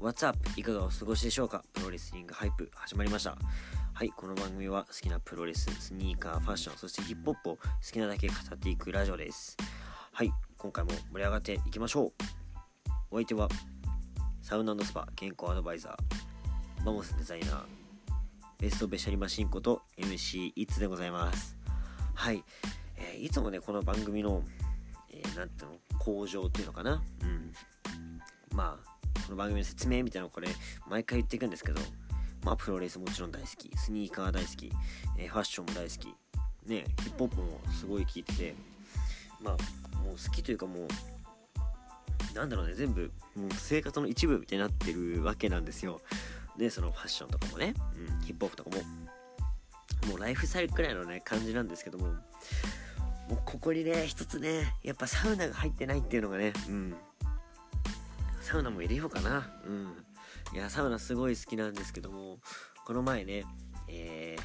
What's up? いかがお過ごしでしょうか？プロレスリングハイプ始まりました。はい、この番組は好きなプロレス、スニーカー、ファッション、そしてヒップホップを好きなだけ語っていくラジオです。はい、今回も盛り上がっていきましょう。お相手は、サウナスパ健康アドバイザー、マモスデザイナー、ベストベシャリマシンこと MC イッツでございます。はい、えーいつもね、この番組の、えーなんていうの、向上っていうのかな？うん。まあ、この番組の説明みたいなのをこれ、毎回言っていくんですけど、まあ、プロレスもちろん大好き、スニーカー大好き、えーファッションも大好き、ね、ヒップホップもすごい聴いてて、まあ、もう好きというかもう、なんだろうね、全部、もう生活の一部みたいになってるわけなんですよ。で、そのファッションとかもね、うん、ヒップホップとかも、もうライフスタイルくらいのね、感じなんですけども、もうここにね、一つね、やっぱサウナが入ってないっていうのがね、うん、サウナも入れようかな。うん。いや、サウナすごい好きなんですけども、この前ね、え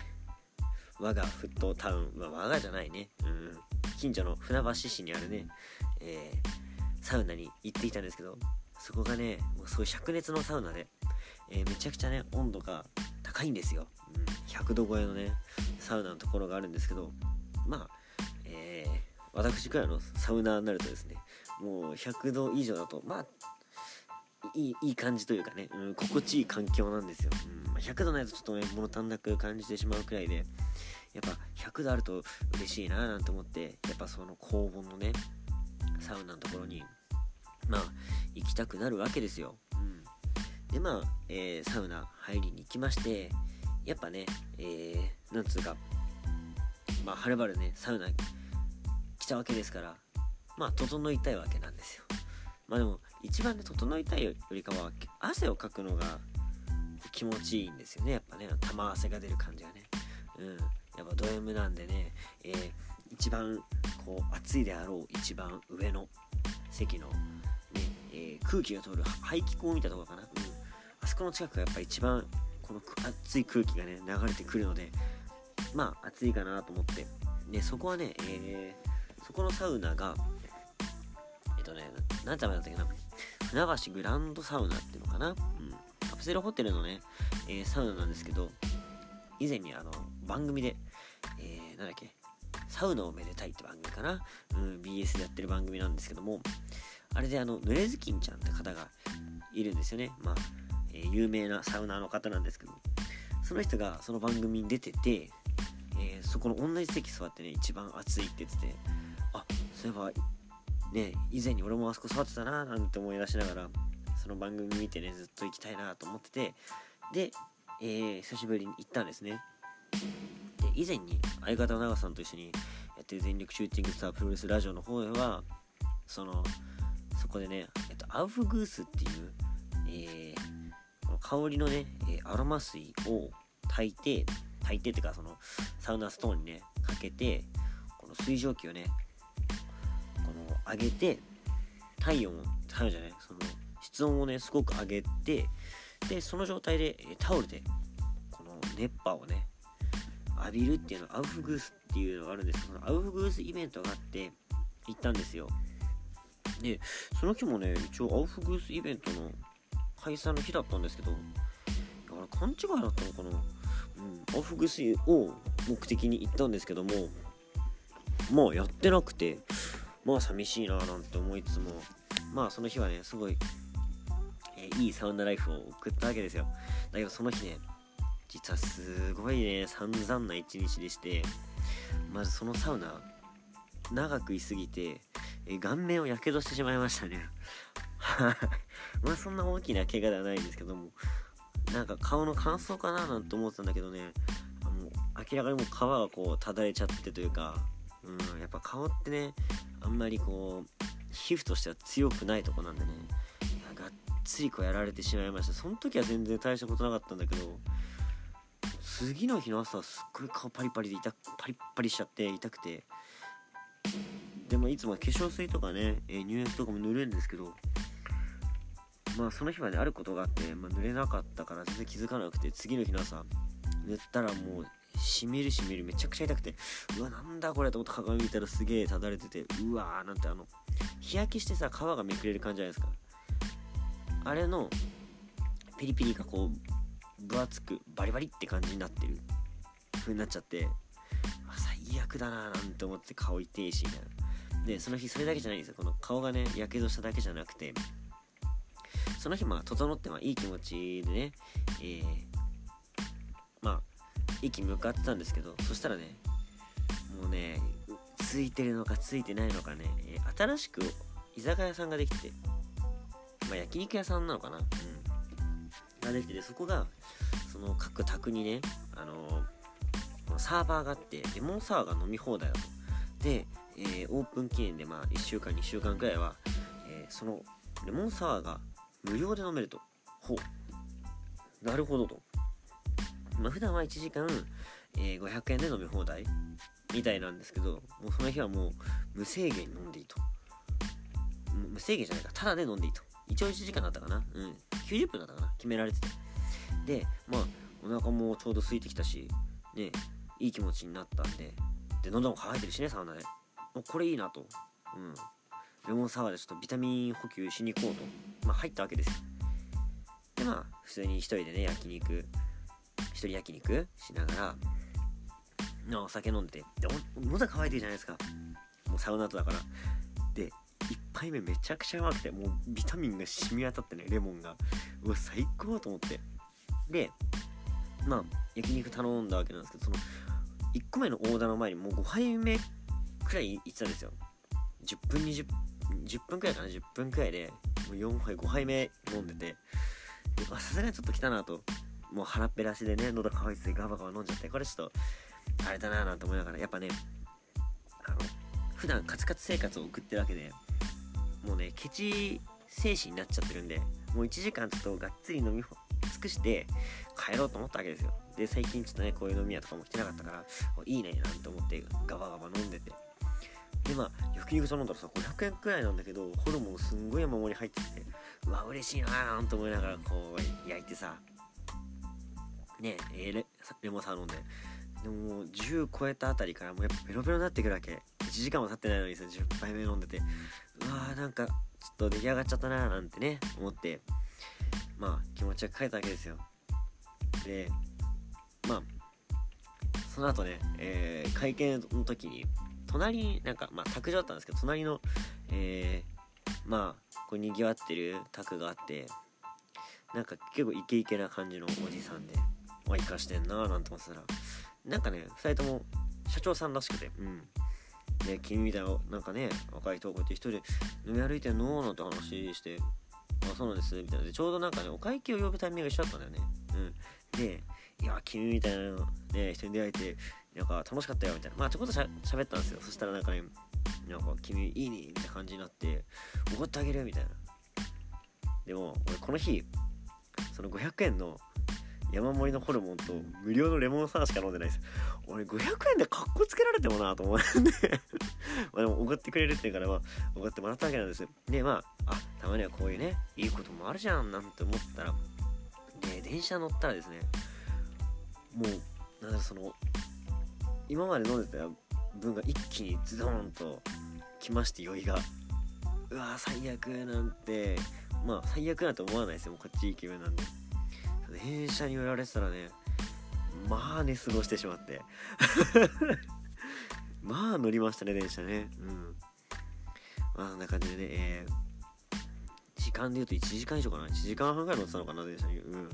ー、我がフットタウン、まあ、我がじゃないね、うん、近所の船橋市にあるね、えー、サウナに行っていたんですけど、そこがね、もうすごい灼熱のサウナで、えーめちゃくちゃね、温度が高いんですよ。うん、100度超えのね、サウナのところがあるんですけど、まあ、えー私くらいのサウナーになるとですね、もう100度以上だと、まあ、いいいい感じというかね、うん、心地いい環境なんですよ、うんま、100度ないとちょっとね物足んなく感じてしまうくらいでやっぱ100度あると嬉しいななんて思ってやっぱその高温のねサウナのところにまあ行きたくなるわけですよ、うん、でまあ、えーサウナ入りに行きましてやっぱねえー、なんつうかまあはるばるねサウナ来たわけですからまあ整いたいわけなんですよ。まあでも一番ね整いたいよりかは汗をかくのが気持ちいいんですよね。やっぱね玉汗が出る感じがね。うん。やっぱド M なんでね、えー一番こう暑いであろう一番上の席の、ねえー空気が通る排気口みたところかな、うん、あそこの近くがやっぱ一番このく熱い空気がね流れてくるのでまあ暑いかなと思って。でそこはね、えーそこのサウナがえっとねななんて名前だったっけな。船橋グランドサウナっていうのかな、うん、カプセルホテルのね、えーサウナなんですけど以前にあの番組で、えーなんだっけサウナをめでたいって番組かな、うん、BS でやってる番組なんですけどもあれであの濡れずきんちゃんって方がいるんですよね。まあ、えー有名なサウナーの方なんですけどその人がその番組に出てて、えーそこの同じ席座ってね一番暑いって言っててあそういえばね以前に俺もあそこ座ってたななんて思い出しながらその番組見てねずっと行きたいなと思っててで、えー久しぶりに行ったんですね。で以前に相方の長さんと一緒にやってる全力シューティングスタープロレスラジオの方ではそのそこでね、えっと、アウフグースっていう、えーこの香りのね、えアロマ水を炊いて炊いてっていうかそのサウナストーンにねかけてこの水蒸気をね上げて体温を体温じゃないその室温をねすごく上げてでその状態でタオルでこの熱波をね浴びるっていうのアウフグースっていうのがあるんですけどアウフグースイベントがあって行ったんですよ。でその日もね一応アウフグースイベントの開催の日だったんですけどいや俺勘違いだったのかな？うんアウフグースを目的に行ったんですけどもまあやってなくてまあ寂しいななんて思いつつもまあその日はねすごい、えーいいサウナライフを送ったわけですよ。だけどその日ね実はすごいね散々な一日でしてまずそのサウナ長く居すぎて、えー顔面をやけどしてしまいましたね。まあそんな大きな怪我ではないんですけどもなんか顔の乾燥かななんて思ってたんだけどねあの明らかにもう皮がこうただれちゃってというかうんやっぱ顔ってねあんまりこう皮膚としては強くないとこなんでね。いやがっつりこうやられてしまいました。その時は全然大したことなかったんだけど次の日の朝すっごい顔パリパリで痛パリパリしちゃって痛くて。でもいつも化粧水とかね、え乳液とかも塗るんですけどまあその日はねあることがあって、まあ、塗れなかったから全然気づかなくて次の日の朝塗ったらもうしみるしみるめちゃくちゃ痛くてうわなんだこれと思って鏡見たらすげえただれててうわーなんてあの日焼けしてさ皮がめくれる感じじゃないですか。あれのピリピリがこう分厚くバリバリって感じになってる。風になっちゃって最悪だなーなんて思って顔痛いしみたいな。でその日それだけじゃないんですよ。この顔がねやけどしただけじゃなくて。その日まあ整ってまあいい気持ちでね、えー、まあ駅向かってたんですけどそしたらねもうねついてるのかついてないのかね、えー、新しく居酒屋さんができてまあ焼肉屋さんなのかなうんができててそこがその各宅にねあのー、サーバーがあってレモンサワーが飲み放題だと。で、えー、オープン記念でまあ1週間2週間くらいは、えそのレモンサワーが無料で飲めると。ほう。なるほどと。まあ普段は1時間、えー、500円で飲み放題みたいなんですけどもうその日はもう無制限飲んでいいと。無制限じゃないか。ただで飲んでいいと。一応1時間だったかな。うん。90分だったかな。決められてて。でまあお腹もちょうど空いてきたしねいい気持ちになったんで。で喉も渇いてるしねサウナで。もうこれいいなと。うん。レモンサワーでちょっとビタミン補給しに行こうと、まあ、入ったわけですでまあ普通に一人でね焼肉人焼肉しながらお酒飲んでてで喉乾いてるじゃないですか。もうサウナ後だから。で1杯目めちゃくちゃうまくてもうビタミンが染み渡ってねレモンが。うわ最高と思って。でまあ焼肉頼んだわけなんですけどその1個目のオーダーの前にもう5杯目くらい行ってたんですよ。10分20 10分くらいかな10分くらいで。もう4杯5杯目飲んでて。さすがにちょっと来たなと。もう腹っぺらしでね喉乾いててガバガバ飲んじゃってこれちょっとあれだななんて思いながらやっぱねあの普段カツカツ生活を送ってるわけでもうねケチ精神になっちゃってるんでもう1時間ちょっとがっつり飲み尽くして帰ろうと思ったわけですよ。で最近ちょっとねこういう飲み屋とかも来てなかったからいいねなんて思ってガバガバ飲んでて。でまあ焼肉頼んだらさ500円くらいなんだけどホルモンすんごい山盛り入っててうわ嬉しいなーなんて思いながらこう焼いてさねえ、レレモンサワー飲んで。でも10超えたあたりからもうやっぱベロベロになってくるわけ。1時間も経ってないのにさ10杯目飲んでて。うわーなんかちょっと出来上がっちゃったなーなんてね思って。まあ気持ちが書いたわけですよ。でまあその後ね、えー、会見の時に隣になんかまあ卓上だったんですけど隣のえー、まあこうにぎわってる卓があってなんか結構イケイケな感じのおじさんで。まあ生かしてんなーなんて思ってたら。なんかね2人とも社長さんらしくて。うん。で君みたいななんかね若い人こうやって一人で飲み歩いてんの？なんて話して。あそうなんですみたいな。でちょうどなんかねお会計を呼ぶタイミングが一緒だったんだよね。うん。でいや君みたいなね人に出会えてなんか楽しかったよみたいな。まあちょこっとしゃ喋ったんですよ。そしたらなんかねなんか君いいねみたいな感じになって怒ってあげるよみたいな。でも俺この日その500円の山盛りのホルモンと無料のレモンサワーしか飲んでないです。俺500円でカッコつけられてもなと思う。ん でまあでもおごってくれるっていうからまあおごってもらったわけなんですよ。でまああたまにはこういうねいいこともあるじゃんなんて思ったらで電車乗ったらですねもうなんだその今まで飲んでた分が一気にズドンときまして酔いが。うわ最悪なんて。まあ最悪なんて思わないですよもうこっちいい気分なんで。電車に寄られてたらねまあ寝過ごしてしまって。まあ乗りましたね電車ね。うん。まあそんな感じでねえー、時間で言うと1時間以上かな。1時間半ぐらい乗ってたのかな電車に。うん。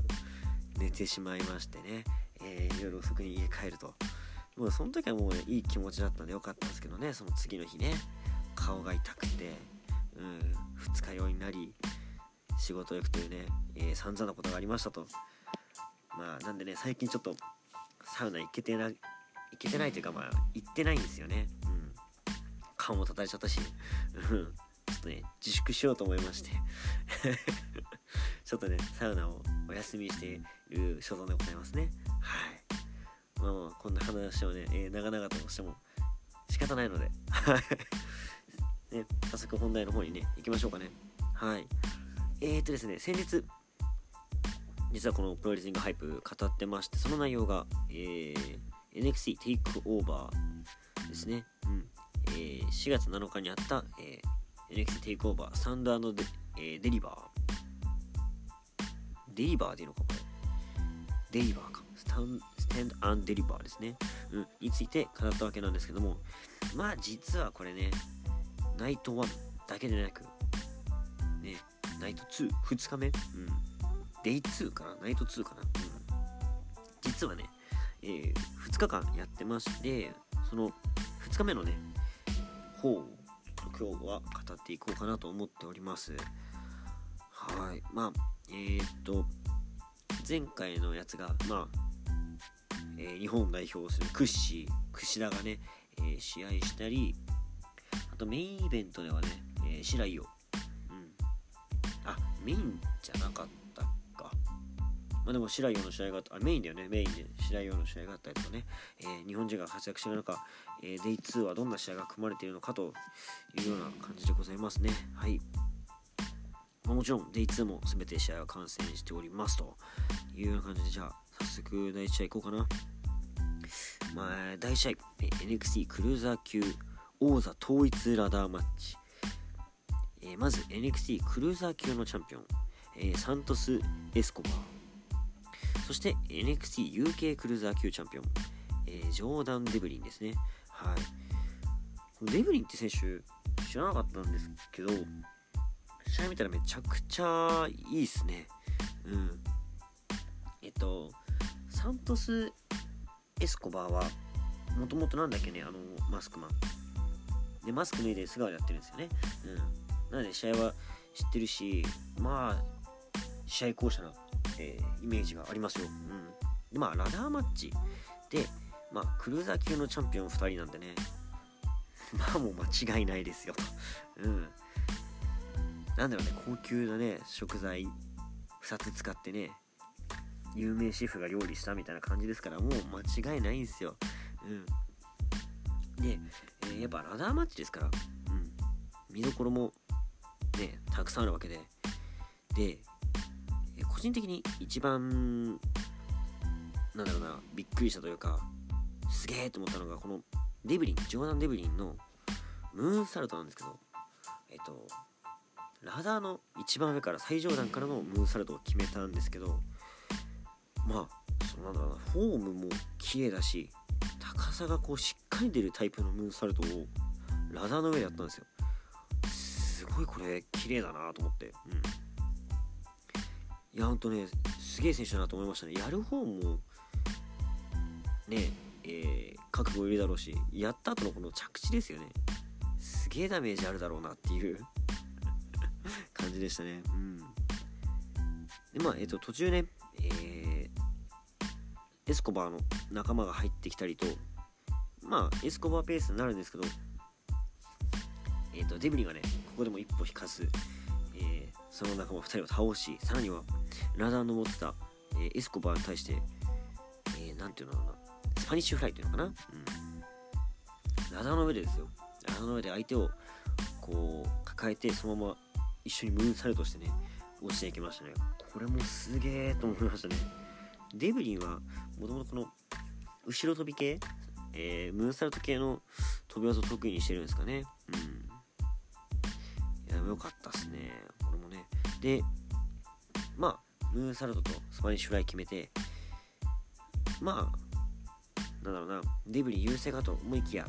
寝てしまいましてね、えー、夜遅くに家帰ると。もうその時はもうねいい気持ちだったんでよかったんですけどねその次の日ね。顔が痛くてうん。二日酔いになり仕事行くというね、えー、散々なことがありましたと。まあなんでね最近ちょっとサウナ行けてな行けてないというかまあ行ってないんですよね。うん。顔も叩いちゃったし。うん。ちょっとね自粛しようと思いまして。ちょっとねサウナをお休みしている所存でございますね。はい。まあまあこんな話をね、えー、長々としても仕方ないので。ね早速本題の方にね行きましょうかね。はいえーとですね先日実はこのプロレスリングハイプ語ってましてその内容が、えー、NXT テイクオーバーですね、うんえー、4月7日にあった、えー、NXT テイクオーバーサンドデ,、えー、デリバーデリバーでいいのかこれ。デリバーか。スタン、ステンドアンデリバーですね。うん、について語ったわけなんですけども、まあ実はこれね、ナイト1だけでなく、ナイト2、2日目、うん、デイ2かな、ナイト2かな、うん、実はね、えー、2日間やってまして、その2日目のね、方を今日は語っていこうかなと思っております。はい。まあ、えー、っと、前回のやつが、まあ、えー、日本代表するクッシー、櫛田がね、えー、試合したり、あとメインイベントではね、えー、白井を、あ、メインじゃなかったか。まあでも白井の試合があった、あ、メインだよね、メインで白井の試合があったりとかね、えー、日本人が活躍している中、えー、デイ2はどんな試合が組まれているのかというような感じでございますね。はい。まあ、もちろん Day2 も全て試合は観戦しておりますというような感じでじゃあ早速第1試合いこうかな。まあ、第1試合 NXT クルーザー級王座統一ラダーマッチ。えー、まず NXT クルーザー級のチャンピオン、えー、サントス・エスコバー。そして NXTUK クルーザー級チャンピオン、えー、ジョーダン・デブリンですね。はい。デブリンって選手知らなかったんですけど、試合見たらめちゃくちゃいいっすね。うん。えっと、サントス・エスコバーは、もともとなんだっけね、あの、マスクマン。で、マスク脱いで素顔でやってるんですよね。うん。なので、試合は知ってるし、まあ、試合巧者な、えー、イメージがありますよ。うん。で、まあ、ラダーマッチで、まあ、クルーザー級のチャンピオン2人なんでね、まあもう間違いないですよ。うん。なんだろうね、高級なね、食材2つ使ってね、有名シェフが料理したみたいな感じですから、もう間違いないんですよ。うん。で、えー、やっぱラダーマッチですから、うん。見どころもね、たくさんあるわけで。で、個人的に一番、なんだろうな、びっくりしたというか、すげえと思ったのが、このデブリン、ジョーダン・デブリンのムーンサルトなんですけど、えっと、ラダーの一番上から最上段からのムーンサルトを決めたんですけどまあそのなんだろうなフォームも綺麗だし高さがこうしっかり出るタイプのムーンサルトをラダーの上でやったんですよごいこれ綺麗だなと思ってうんいやほんとねすげえ選手だなと思いましたねやる方もねえー、覚悟いるだろうしやった後のこの着地ですよねすげえダメージあるだろうなっていう 感じでしたね。うん。で、まあ、えっ、と、途中ね、えー、エスコバーの仲間が入ってきたりと、まあ、エスコバーペースになるんですけど、えっ、と、デブリンがね、ここでも一歩引かず、えー、その仲間2人を倒し、さらには、ラダーの持ってた、えー、エスコバーに対して、えー、ていうのかな、スパニッシュフライっていうのかな、うん。ラダーの上でですよ。ラダーの上で相手を、こう、抱えて、そのまま一緒にムーンサルトしてね、落ちていきましたね。これもすげえと思いましたね。デブリンは、もともとこの、後ろ飛び系、えー、ムーンサルト系の飛び技を得意にしてるんですかね。うん。いや、よかったっすね。これもね。で、まあ、ムーンサルトとスパニッシュフライ決めて、まあ、なんだろうな、デブリ優勢かと思いきや、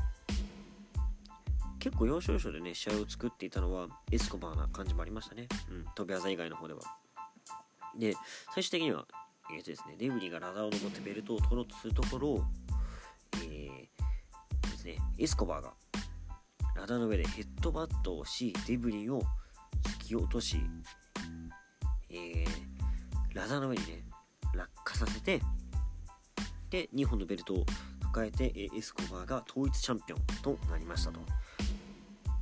結構要所要所でね、試合を作っていたのはエスコバーな感じもありましたね。うん、飛び技以外の方では。で、最終的には、えーとですね、デブリがラダーを登ってベルトを取ろうとするところを、えー、ですね、エスコバーがラダの上でヘッドバットをし、デブリを突き落とし、えー、ラダの上にね、落下させて、で、2本のベルトを抱えて、エスコバーが統一チャンピオンとなりましたと。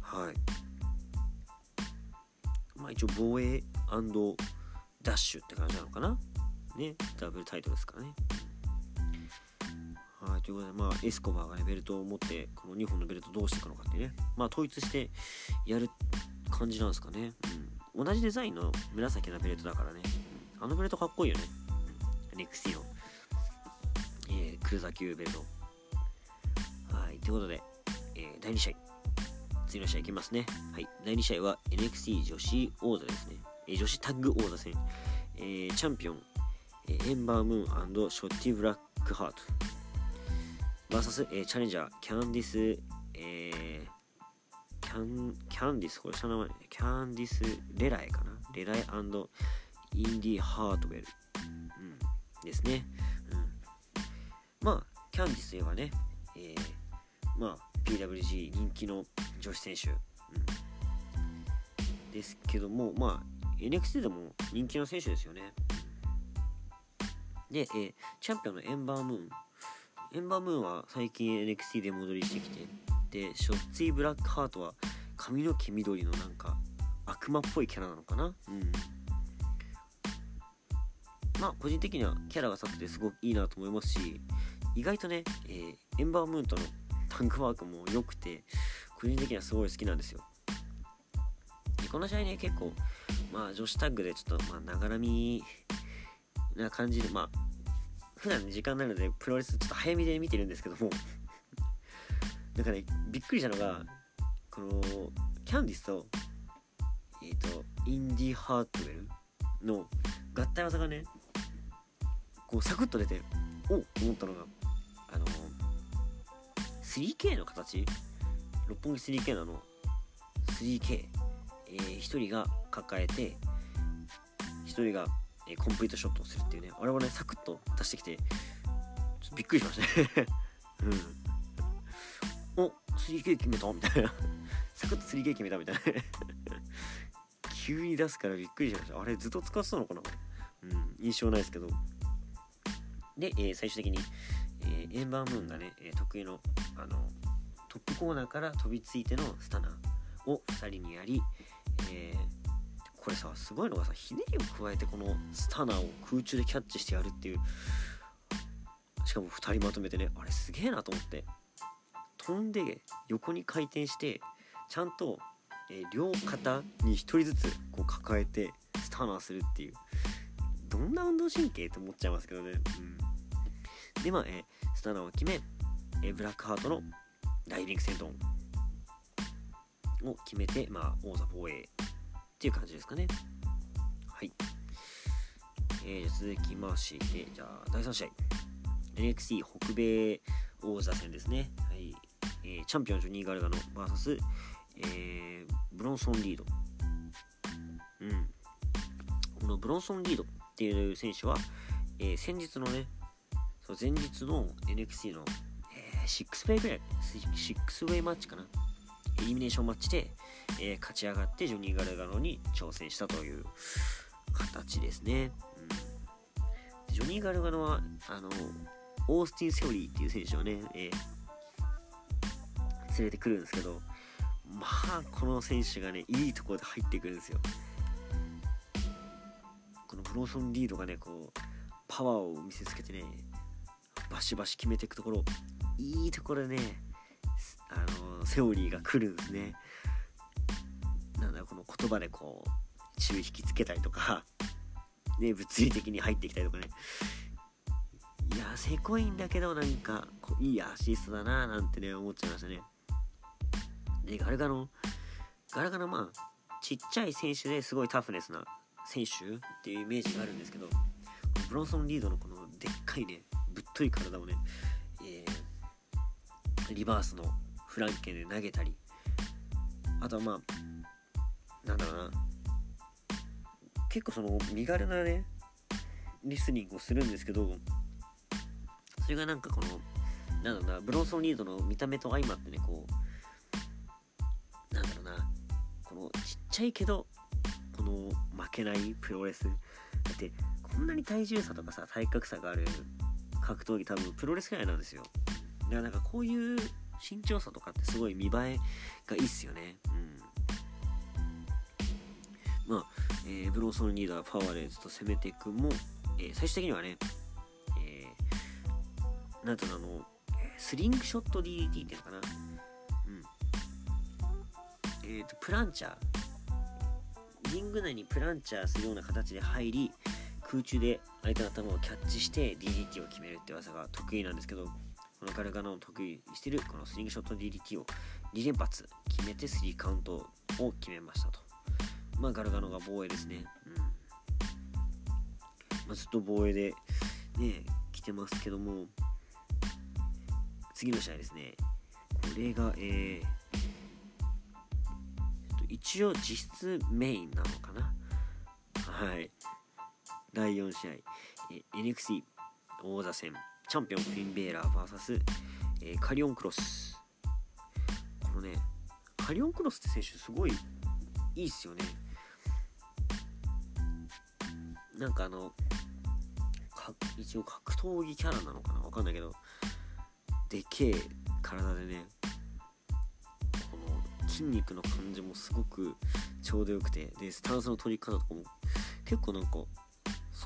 はい。まあ一応防衛ダッシュって感じなのかな？ね？ダブルタイトルですからね。いということでまあエスコバーがねベルトを持ってこの2本のベルトどうしていくのかってね。まあ統一してやる感じなんですかね、うん、同じデザインの紫なベルトだからね、あのベルトかっこいいよね、うん、NXT の、えー、クルーザー級ベルト。はい。ということで、えー、第2試合。次の試合いきますね。はい。第2試合は NXT 女子王座ですね。え女子タッグ王座戦。えー、チャンピオン、えー、エンバームーンショッティ・ブラックハート。VS、えー、チャレンジャーキャンディス、えー、キャンキャンディスこれ下の名前キャンディス・レライかな？レライインディ・ハートウェル、うん、ですね、うん、まあキャンディスといえばね、えー、まあ PWG 人気の女子選手、うん、ですけどもまあ NXT でも人気の選手ですよね。で、えー、チャンピオンのエンバームーン。エンバームーンは最近 NXT で戻りしてきてでショッツィ・ブラックハートは髪の毛緑のなんか悪魔っぽいキャラなのかな？うん。まあ個人的にはキャラが立っててすごくいいなと思いますし意外とね、えー、エンバームーンとのタンクワークも良くて個人的にはすごい好きなんですよ。でこの試合ね結構まあ女子タッグでちょっとまあながらみな感じでまあ普段時間ないのでプロレスちょっと早めで見てるんですけども。なんかねびっくりしたのがこのキャンディスとえっ、ー、とインディ・ハートウェルの合体技がねこうサクッと出ておっ思ったのがあの 3K の形？六本木 3K なの。3K、えー、1人が抱えて1人が、え、コンプリートショットをするっていうねあれはねサクッと出してきてちょっとびっくりしましたね。うん。お 3K 決めたみたいな。サクッと 3K 決めたみたいな。急に出すからびっくりしました。あれずっと使ってたのかな？うん印象ないですけど。で、えー、最終的に、えー、エンバームーンがね、えー、得意のあのトップコーナーから飛びついてのスタナーを2人にやり、えー、これさすごいのがさひねりを加えてこのスタナーを空中でキャッチしてやるっていう。しかも2人まとめてねあれすげえなと思って。飛んで横に回転してちゃんと、えー、両肩に1人ずつこう抱えてスタナーするっていう。どんな運動神経って思っちゃいますけどね、うん。で、まあ、えー、スタナーを決め、えー、ブラックハートのダイビング戦闘を決めて、まあ、王座防衛っていう感じですかね。はい。えー、続きまして、じゃあ、第3試合。NXT 北米王座戦ですね。はい。えー、チャンピオンジョニー・ガルガの VS、えー、ブロンソン・リード。うん。このブロンソン・リードっていう選手は、えー、先日のね、そう前日の NXT の、えー、6ウェイぐらい6ウェイマッチかなエリミネーションマッチで、えー、勝ち上がってジョニー・ガルガノに挑戦したという形ですね、うん、ジョニー・ガルガノはあのオースティン・セオリーっていう選手をね、えー、連れてくるんですけどまあこの選手がねいいところで入ってくるんですよ。このブローソン・リードがねこうパワーを見せつけてねバシバシ決めていくところいいところでねあのセオリーが来るんですね。なんだこの言葉でこう注意引きつけたりとか ね物理的に入ってきたりとかね。いやせこいんだけどなんかいいアシストだななんてね思っちゃいましたね。でガルガのガルガのまあちっちゃい選手ですごいタフネスな選手っていうイメージがあるんですけどブロンソン・リードのこのでっかいねぶっとい体をね、リバースのフランケンで投げたりあとはまあなんだろうな。結構その身軽なねリスニングをするんですけどそれがなんかこのなんだろうなブロンソン・リードの見た目と相まってねこうなんだろうなこのちっちゃいけどこの負けないプロレス。だってこんなに体重差とかさ体格差がある格闘技多分プロレス界なんですよ。だからなんかこういう身長差とかってすごい見栄えがいいっすよね。うん。まあ、えー、ブローソンリーダーパワーレーズと攻めていくも、えー、最終的にはね、えー、なんとあのスリングショット DDT っていうのかな。うん。えっ、ー、とプランチャー。リング内にプランチャーするような形で入り空中で相手の頭をキャッチして DDT を決めるって技が得意なんですけどこのガルガノを得意しているこのスリングショット DDT を2連発決めて3カウントを決めましたと。まあガルガノが防衛ですね、まあ、ずっと防衛でね来てますけども次の試合ですね。これがえー、一応実質メインなのかな？はい。第4試合、え NXT 王座戦。チャンピオンフィン・ベーラー VS、えー、カリオン・クロス。このねカリオン・クロスって選手すごいいいっすよね。なんかあの一応格闘技キャラなのかな？わかんないけどでけえ体でねこの筋肉の感じもすごくちょうどよくてでスタンスの取り方とかも結構なんか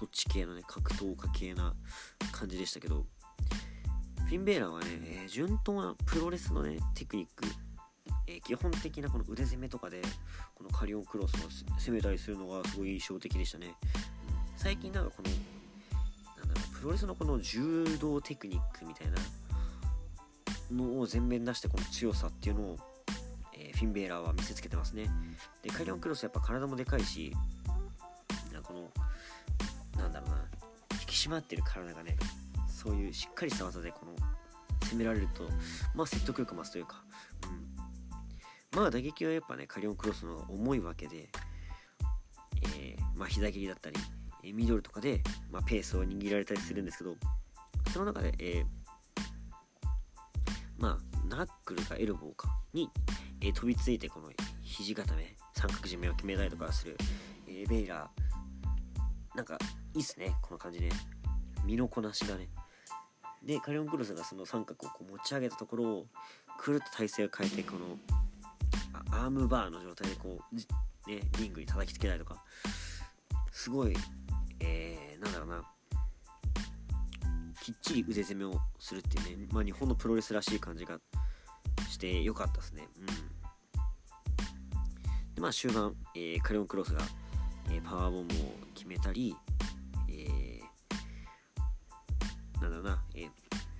そっち系のね格闘家系な感じでしたけどフィンベーラーはね、えー、順当なプロレスのねテクニック、えー、基本的なこの腕攻めとかでこのカリオンクロスを攻めたりするのがすごい印象的でしたね。最近なんかこのなんだろうプロレスのこの柔道テクニックみたいなのを前面出してこの強さっていうのを、えー、フィンベーラーは見せつけてますね。でカリオンクロスやっぱ体もでかいしこのなんだろうな。引き締まってる体がねそういうしっかりした技でこの攻められるとまあ説得力増すというか、うん、まあ打撃はやっぱねカリオンクロスの方が重いわけで、えー、まあ膝蹴りだったりミドルとかで、まあ、ペースを握られたりするんですけどその中で、えー、まあナックルかエルボーかに、えー、飛びついてこの肘固め三角締めを決めたりとかする、えー、ベイラーなんかいいっすねこの感じね身のこなしがね。でカリオンクロスがその三角をこう持ち上げたところをくるっと体勢を変えてこのアームバーの状態でこうねリングに叩きつけたりとか。すごいえー、なんだろうな。きっちり腕攻めをするっていうね、まあ、日本のプロレスらしい感じがしてよかったですね。うん、でまあ終盤、えー、カリオンクロスが、えー、パワーボムを決めたり、えー、なんだろうな、えー、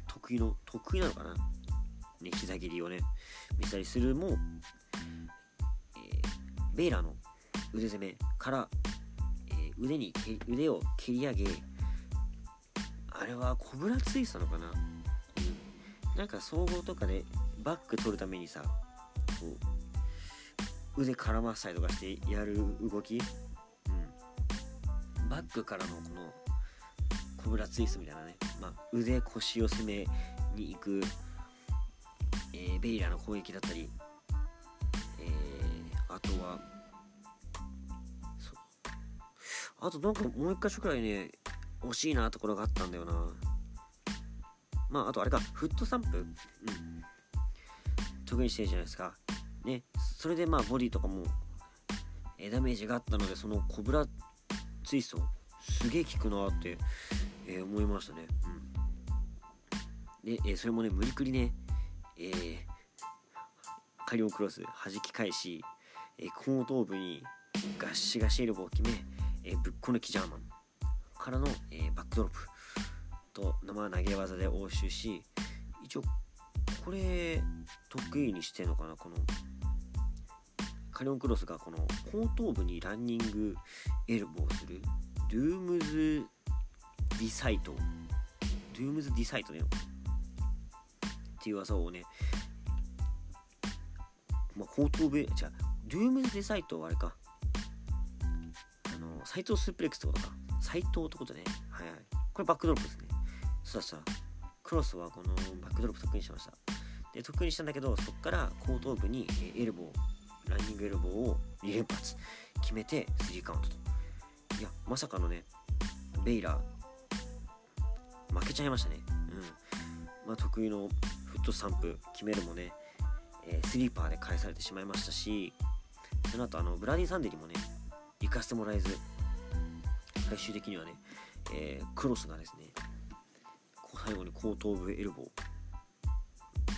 得意の得意なのかな、ね、膝切りをね見せたりするも、えー、ベイラーの腕攻めからえ腕に腕を蹴り上げあれはコブラツイストのかな、うん、なんか総合とかでバック取るためにさこう腕絡ませたりとかしてやる動き、バックからのこのコブラツイストみたいなね、まあ、腕腰を攻めに行く、えー、ベイラーの攻撃だったり、えー、あとはあとなんかもう一箇所くらいね、惜しいなところがあったんだよな。まあ、あとあれか、フットサンプ？うん。特にしてるじゃないですか。ね。それでまあ、ボディとかも、えダメージがあったので、そのコブラツイスト、すげえ効くなって、えー、思いましたね。うん。で、えー、それもね、無理くりね、えー、カリオクロス弾き返し、えー、後頭部にガッシガシエルボーを決め、えー、ぶっこ抜きジャーマンからの、えー、バックドロップと生投げ技で応酬し一応これ得意にしてんのかなこのカリオンクロスがこの後頭部にランニングエルボーするドゥームズディサイトドゥームズディサイトだよっていう技をねまあ、後頭部じゃドゥームズディサイトはあれかあの斎藤スープレックスってことか。斎藤ってことね。はいはい。これバックドロップですね。そうだそうだ。クロスはこのバックドロップ得意にしました。で、得意にしたんだけど、そこから後頭部にエルボー、ランニングエルボーを2連発決めて3カウントと。いや、まさかのね、ベイラー、負けちゃいましたね。うん。まあ、得意のフットスタンプ決めるもね、えー、スリーパーで返されてしまいましたし、その後、あの、ブラディ・サンデリもね、行かせてもらえず、最終的にはね、えー、クロスがですね最後に後頭部エルボ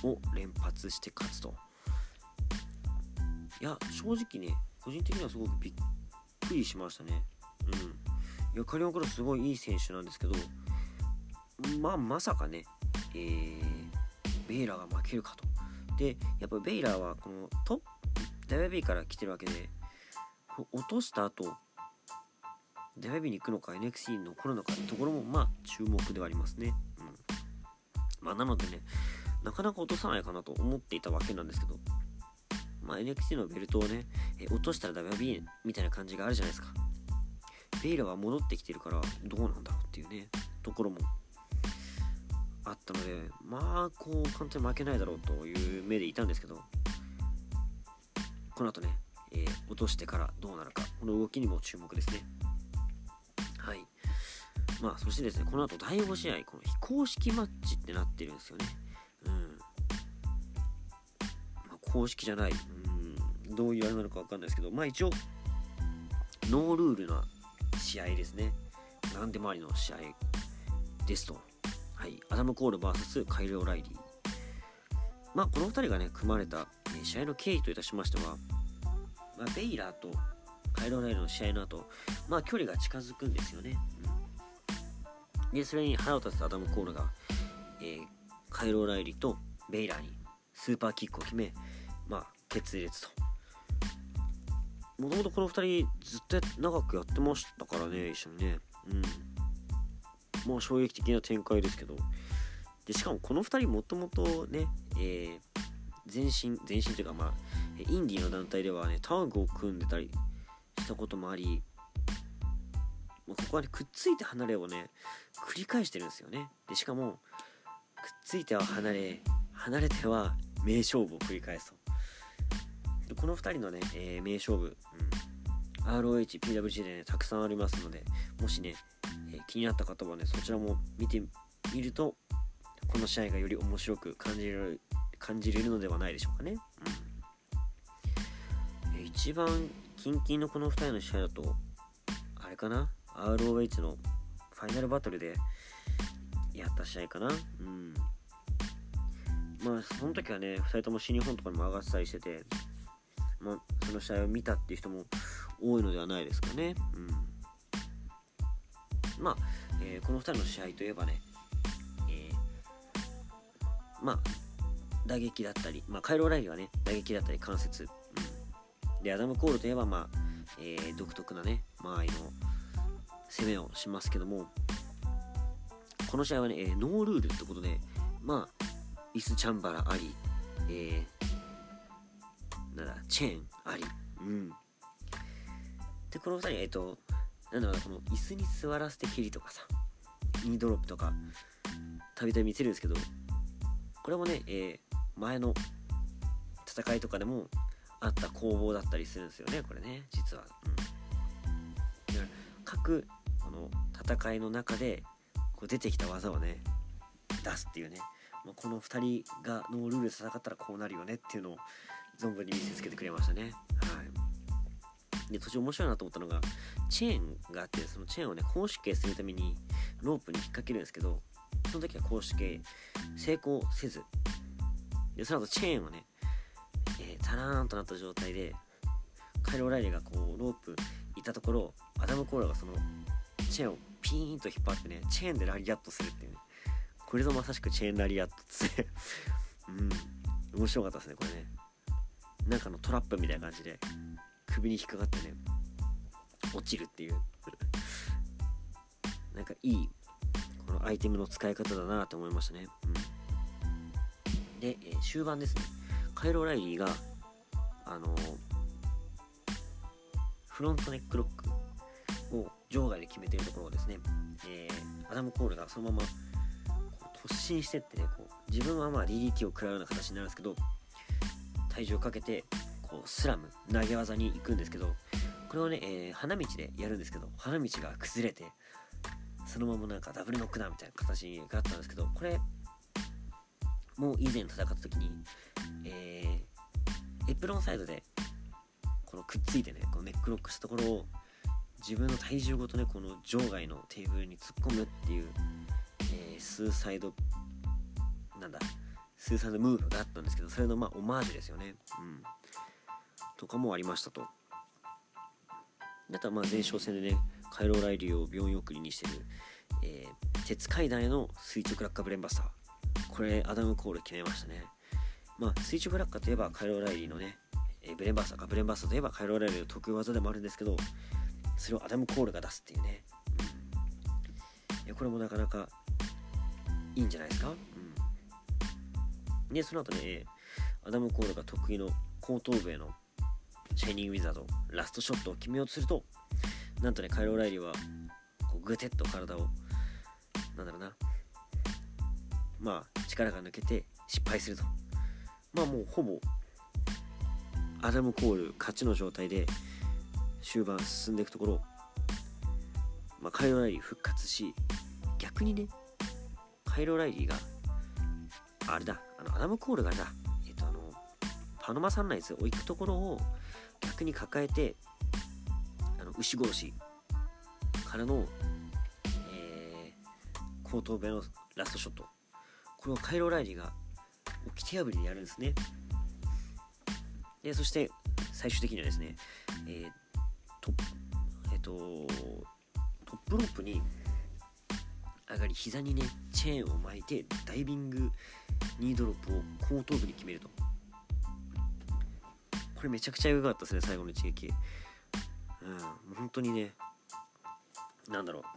ーを連発して勝つといや正直ね個人的にはすごくびっくりしましたね。うん。いやカリオンクロスすごいいい選手なんですけどまあまさかねえー、ベイラーが負けるかと。でやっぱベイラーはこのトップ WB から来てるわけで落とした後デバビーに行くのか NXT に残るのかってところもまあ注目ではありますね。うん。まあ、なのでね、なかなか落とさないかなと思っていたわけなんですけど、まあ、NXT のベルトをね、え落としたら WB みたいな感じがあるじゃないですか。ベイラは戻ってきてるからどうなんだろうっていうね、ところもあったので、まあ、こう、簡単に負けないだろうという目でいたんですけど、この後ね、えー、落としてからどうなるか、この動きにも注目ですね。はい。まあ、そしてですね、この後第5試合、この非公式マッチってなってるんですよね。うん。まあ、公式じゃない。どういうあれなのかわかんないですけど、まあ一応、ノールールな試合ですね。何でもありの試合ですと。はい。アダム・コール VS カイル・オライリー。まあ、この2人がね、組まれた、え試合の経緯といたしましては、まあ、ベイラーとカイロ・オライリーの試合の後、まあ、距離が近づくんですよね。うん、で、それに腹を立つアダム・コールが、えー、カイロ・オライリーとベイラーにスーパーキックを決め、まあ、決裂と。もともとこの2人ずっと長くやってましたからね、一緒にね。うん。もう衝撃的な展開ですけど。で、しかもこの2人もともとね、えー、前身、前身というかまあ、インディーの団体ではね、タッグを組んでたりしたこともあり、まあ、ここはね、くっついて離れをね、繰り返してるんですよね。で、しかも、くっついては離れ、離れては名勝負を繰り返すと。この2人のね、えー、名勝負、うん、ROH、PWG でね、たくさんありますので、もしね、えー、気になった方はね、そちらも見てみると、この試合がより面白く感じる感じれるのではないでしょうかね。うん、一番近々のこの2人の試合だと、あれかな ?ROH のファイナルバトルでやった試合かな？うん。まあ、その時はね、2人とも新日本とかにも上がってたりしてて、まあ、その試合を見たっていう人も多いのではないですかね。うん。まあ、えー、この2人の試合といえばね、えー、まあ、打撃だったり、まあ、カイロ・ライリーはね、打撃だったり関節。うん、で、アダム・コールといえば、まあ、えー、独特なね、間合いの攻めをしますけども、この試合はね、え、ノールールってことで、まあ、イス・チャンバラあり、えー、なんだ、チェーンあり、うん。で、この2人、えっ、ー、と、なんだろうな、この椅子に座らせて蹴りとかさ、ニードロップとか、たびたび見せるんですけど、これもね、えー、前の戦いとかでもあった攻防だったりするんですよねこれね実は、うん、各この戦いの中でこう出てきた技をね出すっていうね、まあ、この2人がのルールで戦ったらこうなるよねっていうのを存分に見せつけてくれましたね。はい。で途中面白いなと思ったのがチェーンがあってそのチェーンをね公式形するためにロープに引っ掛けるんですけどその時は公式形成功せず。で、その後チェーンをね、えー、タラーンとなった状態で、カイロ・ライリーがこう、ロープいたところ、アダム・コーラがその、チェーンをピーンと引っ張ってね、チェーンでラリアットするっていうね。これぞまさしくチェーンラリアットっつって。うん、面白かったですね、これね。なんかのトラップみたいな感じで、首に引っかかってね、落ちるっていう。なんかいい、このアイテムの使い方だなと思いましたね。うん。で、えー、終盤ですね。カイロ・ライリーがあのー、フロントネックロックを場外で決めてるところをですね、えー、アダム・コールがそのまま突進してってねこう自分はまあ DDT を食らうような形になるんですけど体重をかけてこうスラム投げ技に行くんですけどこれをね、えー、花道でやるんですけど花道が崩れてそのままなんかダブルノックダウンみたいな形があったんですけどこれもう以前戦った時に、えー、エプロンサイドでこのくっついてねこのネックロックしたところを自分の体重ごとねこの場外のテーブルに突っ込むっていう、えー、スーサイドなんだスーサイドムーブがあったんですけどそれのまあオマージュですよね。うん。とかもありましたと。あとはまあ前哨戦でねカイロ・ライリーを病院送りにしてる、えー、鉄階段への垂直落下ブレーンバスター。これアダム・コール決めましたね。まあ垂直落下といえばカイル・オライリーのね、えー、ブレーンバスターかブレーンバスターといえばカイル・オライリーの得意技でもあるんですけどそれをアダム・コールが出すっていうね、うん、いやこれもなかなかいいんじゃないですか、でその後ねアダム・コールが得意の後頭部へのシャイニング・ウィザードラストショットを決めようとするとなんとねカイロ・ライリーはこうグテッと体をなんだろうなまあ力が抜けて失敗すると。まあもうほぼアダム・コール勝ちの状態で終盤進んでいくところ、まあ、カイロ・ライリー復活し逆にねカイロ・ライリーがあれだのアダム・コールがだえっとあのパノマサンライズを行くところを逆に抱えてあの牛殺しからの、えー、後頭部のラストショット。これをカイロ・ライリーが掟破りでやるんですね。でそして最終的にはですね、えートえっとトップロープに上がり膝にねチェーンを巻いてダイビングニードロップを後頭部に決めると。これめちゃくちゃ良かったですね最後の一撃。うん本当にねなんだろう。こ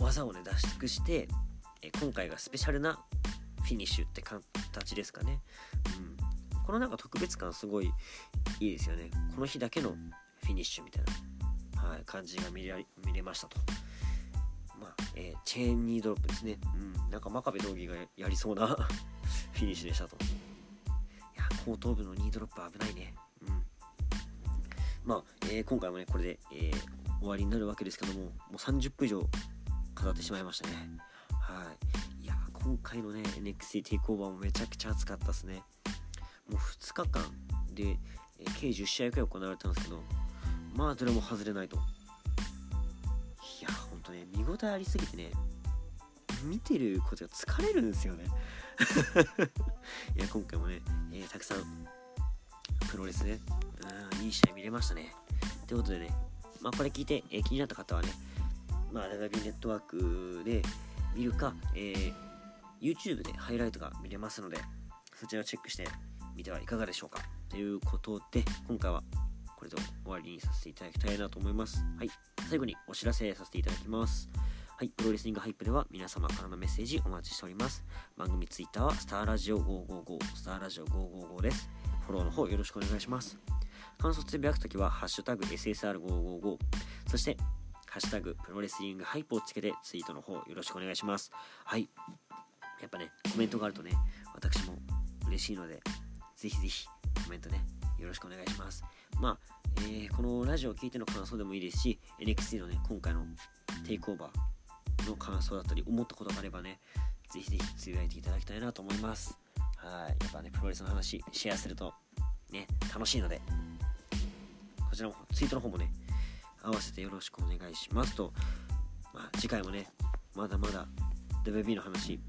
う技をね出し尽くしてえ今回がスペシャルなフィニッシュって形ですかね、うん、このなんか特別感すごいいいですよね。この日だけのフィニッシュみたいな、はい、感じが見れ見れましたと。まあ、えー、チェーンニードロップですね。うん。なんか真壁道義がやりそうな フィニッシュでしたと。いや後頭部のニードロップ危ないね。うん。まあ、えー、今回もねこれで、えー、終わりになるわけですけどももう30分以上語ってしまいましたね。はい。いや今回のね NXT テイクオーバーもめちゃくちゃ熱かったですね。もう2日間で、え計10試合くらい行われたんですけどまあどれも外れないと。ね見応えありすぎてね見てることが疲れるんですよね。いや今回もね、えー、たくさんプロレスねうんいい試合見れましたね。ということでねまあこれ聞いて、えー、気になった方はねまあ WB ネットワークで見るか、えー、YouTube でハイライトが見れますのでそちらをチェックしてみてはいかがでしょうか。ということで今回はこれで終わりにさせていただきたいなと思いますはい最後にお知らせさせていただきますはい、プロレスリングハイプでは皆様からのメッセージお待ちしております。番組ツイッターはスターラジオ555、スターラジオ555です。フォローの方よろしくお願いします。感想つぶやくときは、ハッシュタグ SSR555、そして、ハッシュタグプロレスリングハイプをつけてツイートの方よろしくお願いします。はい。やっぱね、コメントがあるとね、私も嬉しいので、ぜひぜひコメントね、よろしくお願いします。まあ、えー、このラジオを聴いての感想でもいいですし、NXT のね、今回のテイクオーバーの感想だったり、思ったことがあればね、ぜひぜひつぶやいていただきたいなと思います。はい。やっぱね、プロレスの話、シェアすると、ね、楽しいので、こちらもツイートの方もね、合わせてよろしくお願いしますと、まあ、次回もね、まだまだ WB の話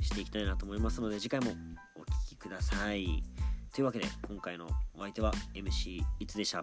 していきたいなと思いますので、次回もお聴きください。というわけで、今回のお相手は MC いつでした？